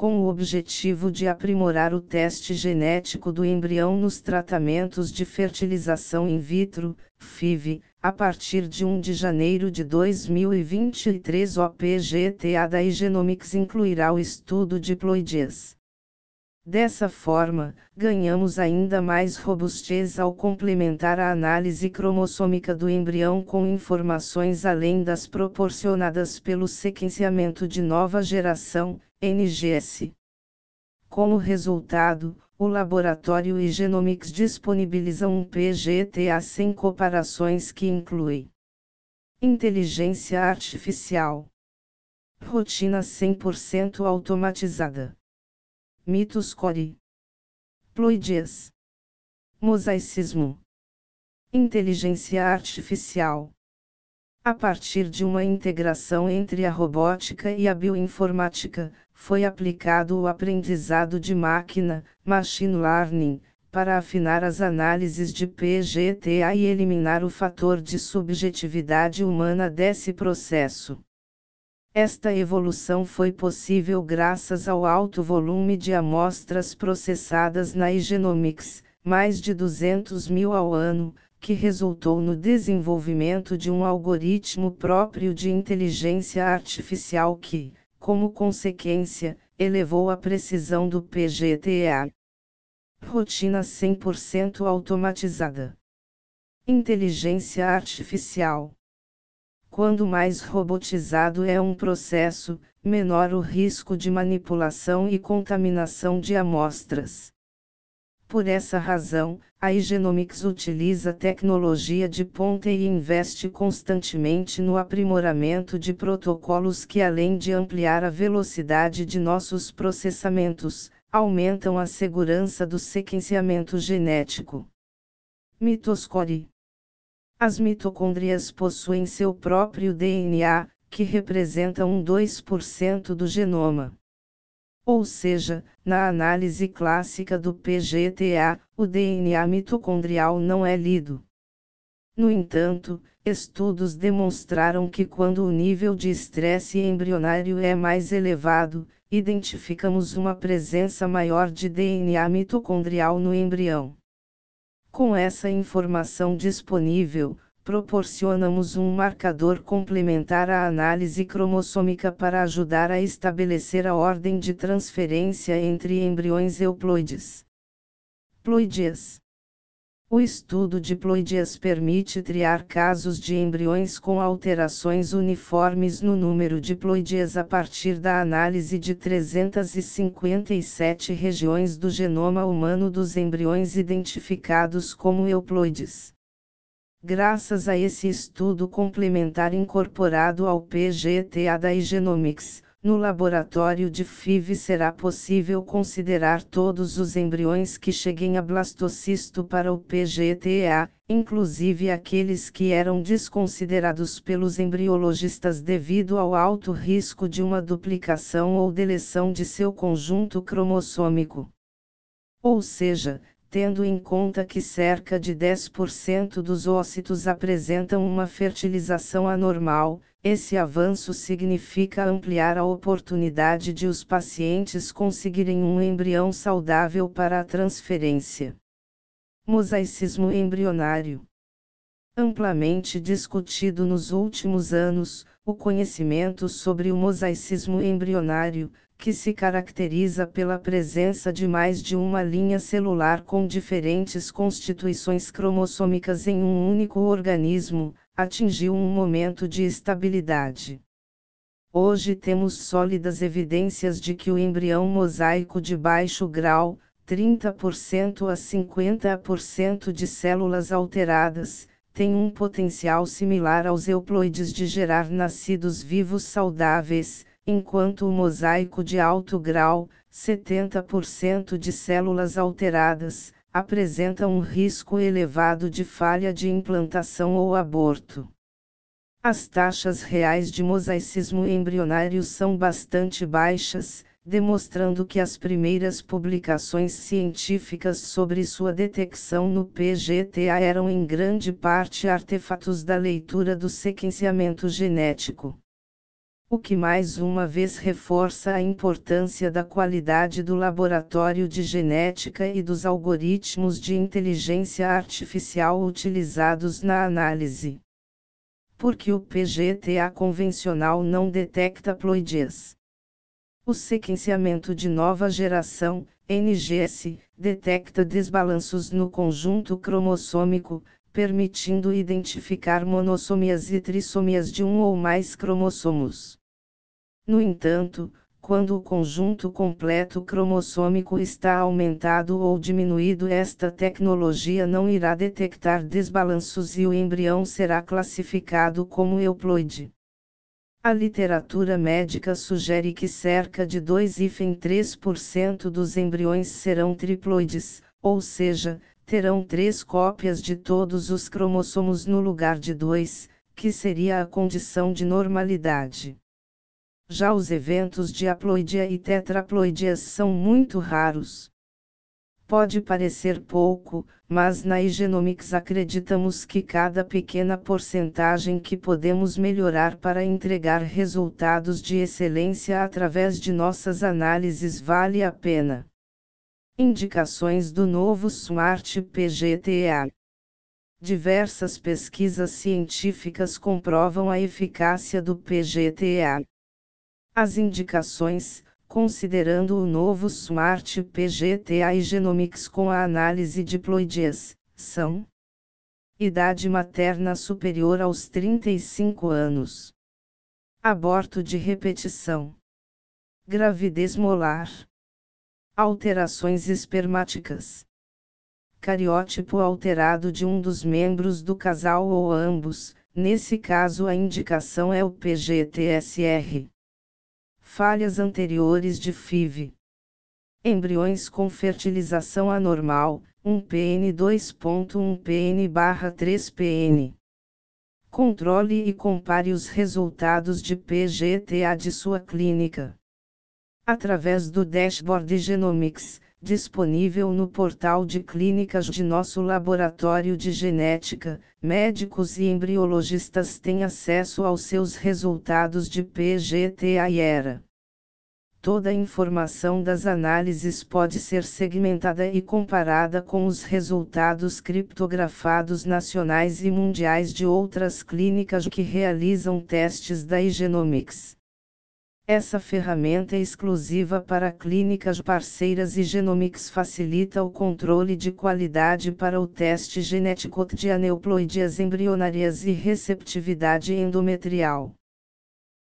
com o objetivo de aprimorar o teste genético do embrião nos tratamentos de fertilização in vitro, FIV, a partir de 1 de janeiro de 2023 o PGTA da Igenomics incluirá o estudo de ploidias. Dessa forma, ganhamos ainda mais robustez ao complementar a análise cromossômica do embrião com informações além das proporcionadas pelo sequenciamento de nova geração, NGS. Como resultado, o laboratório e Genomics disponibiliza um PGTA sem comparações que inclui inteligência artificial, rotina 100% automatizada mitos core, ploidias, mosaicismo, inteligência artificial. A partir de uma integração entre a robótica e a bioinformática, foi aplicado o aprendizado de máquina, machine learning, para afinar as análises de PGTA e eliminar o fator de subjetividade humana desse processo. Esta evolução foi possível graças ao alto volume de amostras processadas na Igenomics, mais de 200 mil ao ano, que resultou no desenvolvimento de um algoritmo próprio de inteligência artificial que, como consequência, elevou a precisão do PGTA. Rotina 100% automatizada. Inteligência artificial quando mais robotizado é um processo, menor o risco de manipulação e contaminação de amostras. Por essa razão, a Igenomics utiliza tecnologia de ponta e investe constantemente no aprimoramento de protocolos que, além de ampliar a velocidade de nossos processamentos, aumentam a segurança do sequenciamento genético. Mitoscore as mitocôndrias possuem seu próprio DNA, que representa um 2% do genoma. Ou seja, na análise clássica do PGTA, o DNA mitocondrial não é lido. No entanto, estudos demonstraram que quando o nível de estresse embrionário é mais elevado, identificamos uma presença maior de DNA mitocondrial no embrião. Com essa informação disponível, proporcionamos um marcador complementar à análise cromossômica para ajudar a estabelecer a ordem de transferência entre embriões euploides. Ploidias o estudo de ploidias permite triar casos de embriões com alterações uniformes no número de ploidias a partir da análise de 357 regiões do genoma humano dos embriões identificados como euploides. Graças a esse estudo complementar incorporado ao PGTA da Igenomics, no laboratório de FIV será possível considerar todos os embriões que cheguem a blastocisto para o PGTA, inclusive aqueles que eram desconsiderados pelos embriologistas devido ao alto risco de uma duplicação ou deleção de seu conjunto cromossômico. Ou seja, tendo em conta que cerca de 10% dos ócitos apresentam uma fertilização anormal, esse avanço significa ampliar a oportunidade de os pacientes conseguirem um embrião saudável para a transferência. Mosaicismo embrionário. Amplamente discutido nos últimos anos, o conhecimento sobre o mosaicismo embrionário, que se caracteriza pela presença de mais de uma linha celular com diferentes constituições cromossômicas em um único organismo, atingiu um momento de estabilidade. Hoje temos sólidas evidências de que o embrião mosaico de baixo grau, 30% a 50% de células alteradas, tem um potencial similar aos euploides de gerar nascidos vivos saudáveis, enquanto o mosaico de alto grau, 70% de células alteradas, apresenta um risco elevado de falha de implantação ou aborto. As taxas reais de mosaicismo embrionário são bastante baixas, demonstrando que as primeiras publicações científicas sobre sua detecção no PGTA eram em grande parte artefatos da leitura do sequenciamento genético. O que mais uma vez reforça a importância da qualidade do laboratório de genética e dos algoritmos de inteligência artificial utilizados na análise. Porque o PGTA convencional não detecta ploidias. O sequenciamento de nova geração, NGS, detecta desbalanços no conjunto cromossômico, permitindo identificar monossomias e trissomias de um ou mais cromossomos. No entanto, quando o conjunto completo cromossômico está aumentado ou diminuído, esta tecnologia não irá detectar desbalanços e o embrião será classificado como euploide. A literatura médica sugere que cerca de 2,3% dos embriões serão triploides, ou seja, terão três cópias de todos os cromossomos no lugar de dois, que seria a condição de normalidade. Já os eventos de haploidia e tetraploidias são muito raros. Pode parecer pouco, mas na Igenomics acreditamos que cada pequena porcentagem que podemos melhorar para entregar resultados de excelência através de nossas análises vale a pena. Indicações do novo Smart PGTA Diversas pesquisas científicas comprovam a eficácia do PGTA. As indicações, considerando o novo Smart PGTA e Genomics com a análise de ploidias, são idade materna superior aos 35 anos, aborto de repetição, gravidez molar, alterações espermáticas, cariótipo alterado de um dos membros do casal ou ambos, nesse caso a indicação é o PGTSR. Falhas anteriores de FIV. Embriões com fertilização anormal, 1PN 2.1 PN/3 PN. Controle e compare os resultados de PGTA de sua clínica. Através do dashboard Genomics, disponível no portal de clínicas de nosso laboratório de genética, médicos e embriologistas têm acesso aos seus resultados de PGTA e ERA. Toda a informação das análises pode ser segmentada e comparada com os resultados criptografados nacionais e mundiais de outras clínicas que realizam testes da Igenomics. Essa ferramenta exclusiva para clínicas parceiras e Genomics facilita o controle de qualidade para o teste genético de aneuploidias embrionárias e receptividade endometrial.